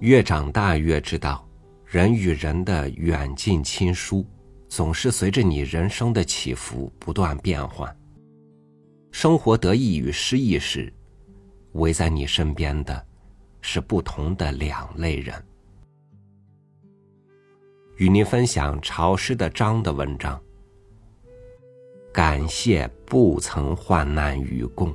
越长大越知道，人与人的远近亲疏，总是随着你人生的起伏不断变换。生活得意与失意时，围在你身边的，是不同的两类人。与您分享潮湿的张的文章。感谢不曾患难与共。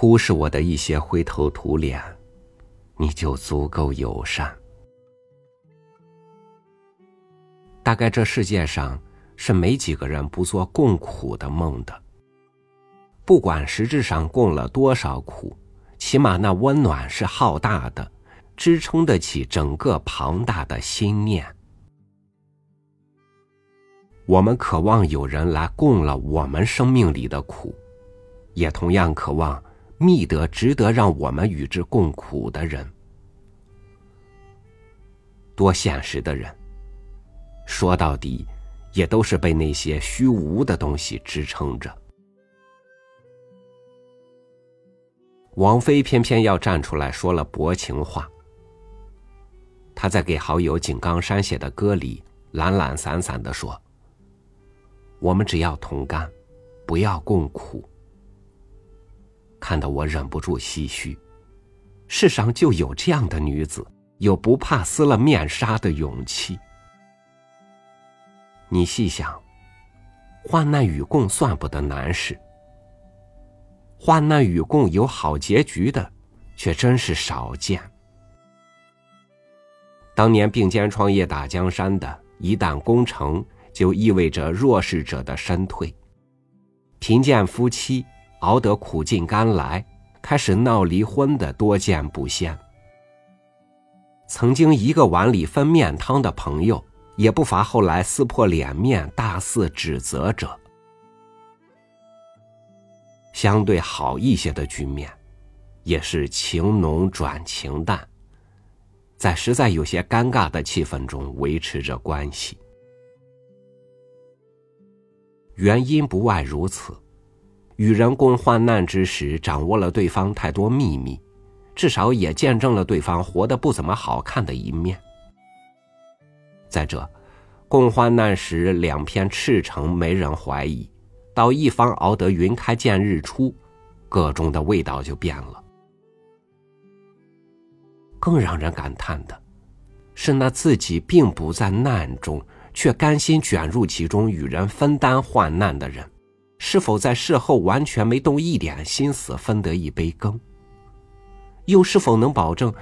忽视我的一些灰头土脸，你就足够友善。大概这世界上是没几个人不做共苦的梦的。不管实质上共了多少苦，起码那温暖是浩大的，支撑得起整个庞大的心念。我们渴望有人来共了我们生命里的苦，也同样渴望。觅得值得让我们与之共苦的人，多现实的人，说到底，也都是被那些虚无的东西支撑着。王菲偏偏要站出来说了薄情话。他在给好友井冈山写的歌里懒懒散散的说：“我们只要同甘，不要共苦。”看得我忍不住唏嘘，世上就有这样的女子，有不怕撕了面纱的勇气。你细想，患难与共算不得难事，患难与共有好结局的，却真是少见。当年并肩创业打江山的，一旦功成，就意味着弱势者的身退，贫贱夫妻。熬得苦尽甘来，开始闹离婚的多见不鲜。曾经一个碗里分面汤的朋友，也不乏后来撕破脸面、大肆指责者。相对好一些的局面，也是情浓转情淡，在实在有些尴尬的气氛中维持着关系。原因不外如此。与人共患难之时，掌握了对方太多秘密，至少也见证了对方活得不怎么好看的一面。再者，共患难时两片赤诚，没人怀疑；到一方熬得云开见日出，个中的味道就变了。更让人感叹的，是那自己并不在难中，却甘心卷入其中与人分担患难的人。是否在事后完全没动一点心思分得一杯羹？又是否能保证，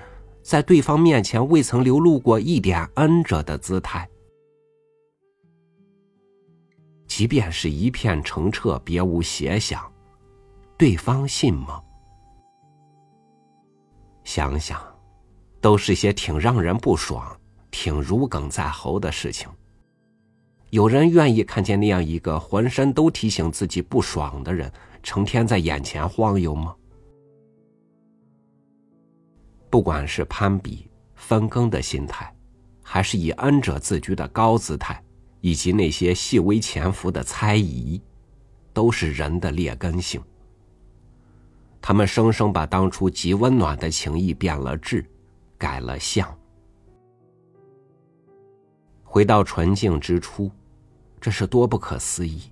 在对方面前未曾流露过一点恩者的姿态？即便是一片澄澈，别无邪想，对方信吗？想想，都是些挺让人不爽、挺如鲠在喉的事情。有人愿意看见那样一个浑身都提醒自己不爽的人，成天在眼前晃悠吗？不管是攀比、分羹的心态，还是以恩者自居的高姿态，以及那些细微潜伏的猜疑，都是人的劣根性。他们生生把当初极温暖的情谊变了质，改了相。回到纯净之初，这是多不可思议、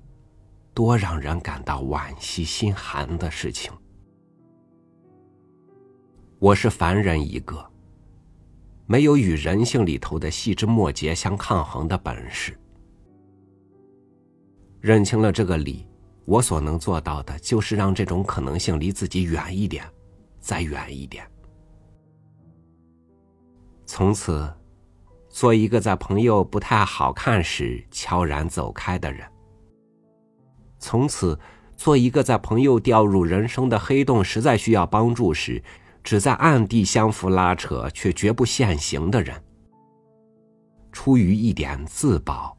多让人感到惋惜心寒的事情。我是凡人一个，没有与人性里头的细枝末节相抗衡的本事。认清了这个理，我所能做到的就是让这种可能性离自己远一点，再远一点。从此。做一个在朋友不太好看时悄然走开的人。从此，做一个在朋友掉入人生的黑洞实在需要帮助时，只在暗地相扶拉扯，却绝不现形的人。出于一点自保，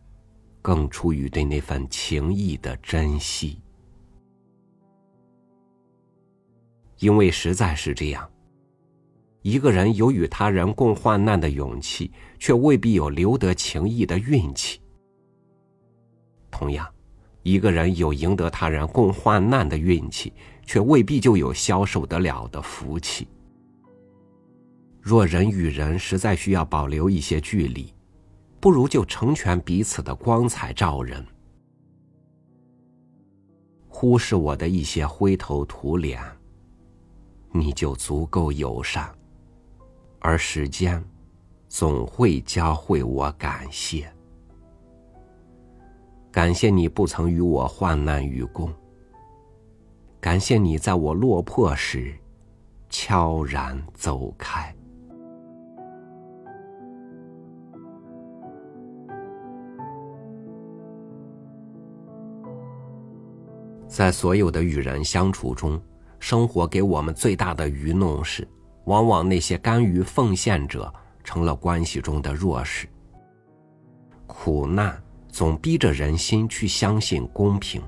更出于对那份情谊的珍惜。因为实在是这样。一个人有与他人共患难的勇气，却未必有留得情谊的运气。同样，一个人有赢得他人共患难的运气，却未必就有消受得了的福气。若人与人实在需要保留一些距离，不如就成全彼此的光彩照人。忽视我的一些灰头土脸，你就足够友善，而时间总会教会我感谢。感谢你不曾与我患难与共，感谢你在我落魄时悄然走开。在所有的与人相处中，生活给我们最大的愚弄是，往往那些甘于奉献者成了关系中的弱势。苦难总逼着人心去相信公平，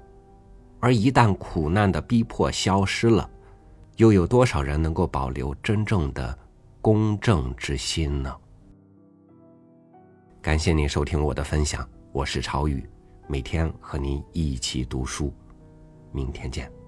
而一旦苦难的逼迫消失了，又有多少人能够保留真正的公正之心呢？感谢您收听我的分享，我是朝雨，每天和您一起读书。明天见。